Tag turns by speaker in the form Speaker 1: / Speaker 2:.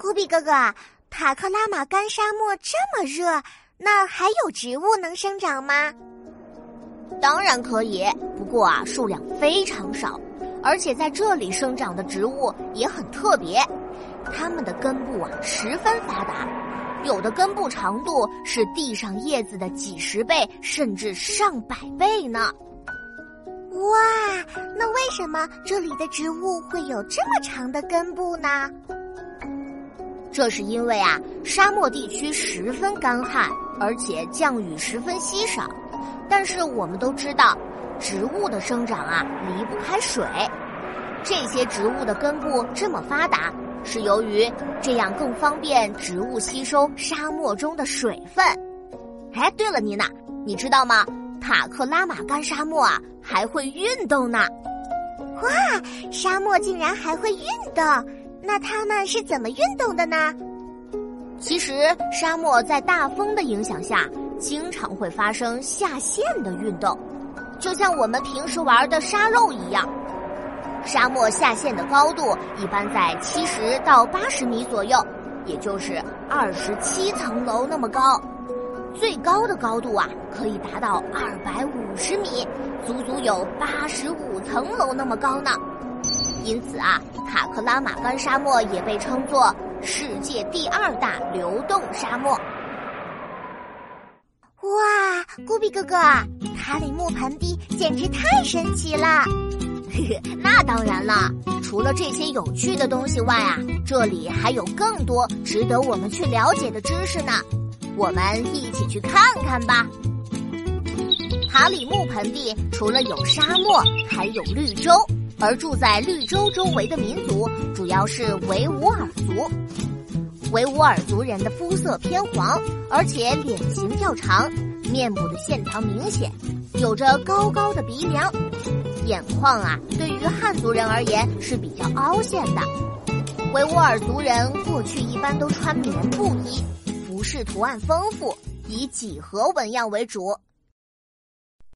Speaker 1: 古比哥哥，塔克拉玛干沙漠这么热，那还有植物能生长吗？
Speaker 2: 当然可以，不过啊，数量非常少，而且在这里生长的植物也很特别，它们的根部啊十分发达，有的根部长度是地上叶子的几十倍，甚至上百倍呢。
Speaker 1: 哇，那为什么这里的植物会有这么长的根部呢？
Speaker 2: 这是因为啊，沙漠地区十分干旱，而且降雨十分稀少。但是我们都知道，植物的生长啊离不开水。这些植物的根部这么发达，是由于这样更方便植物吸收沙漠中的水分。哎，对了，妮娜，你知道吗？塔克拉玛干沙漠啊还会运动呢。
Speaker 1: 哇，沙漠竟然还会运动！那它们是怎么运动的呢？
Speaker 2: 其实，沙漠在大风的影响下。经常会发生下陷的运动，就像我们平时玩的沙漏一样。沙漠下陷的高度一般在七十到八十米左右，也就是二十七层楼那么高。最高的高度啊，可以达到二百五十米，足足有八十五层楼那么高呢。因此啊，塔克拉玛干沙漠也被称作世界第二大流动沙漠。
Speaker 1: 哇，古比哥哥，塔里木盆地简直太神奇了！
Speaker 2: 那当然了，除了这些有趣的东西外啊，这里还有更多值得我们去了解的知识呢。我们一起去看看吧。塔里木盆地除了有沙漠，还有绿洲，而住在绿洲周围的民族主要是维吾尔族。维吾尔族人的肤色偏黄，而且脸型较长，面部的线条明显，有着高高的鼻梁，眼眶啊，对于汉族人而言是比较凹陷的。维吾尔族人过去一般都穿棉布衣，服饰图案丰富，以几何纹样为主。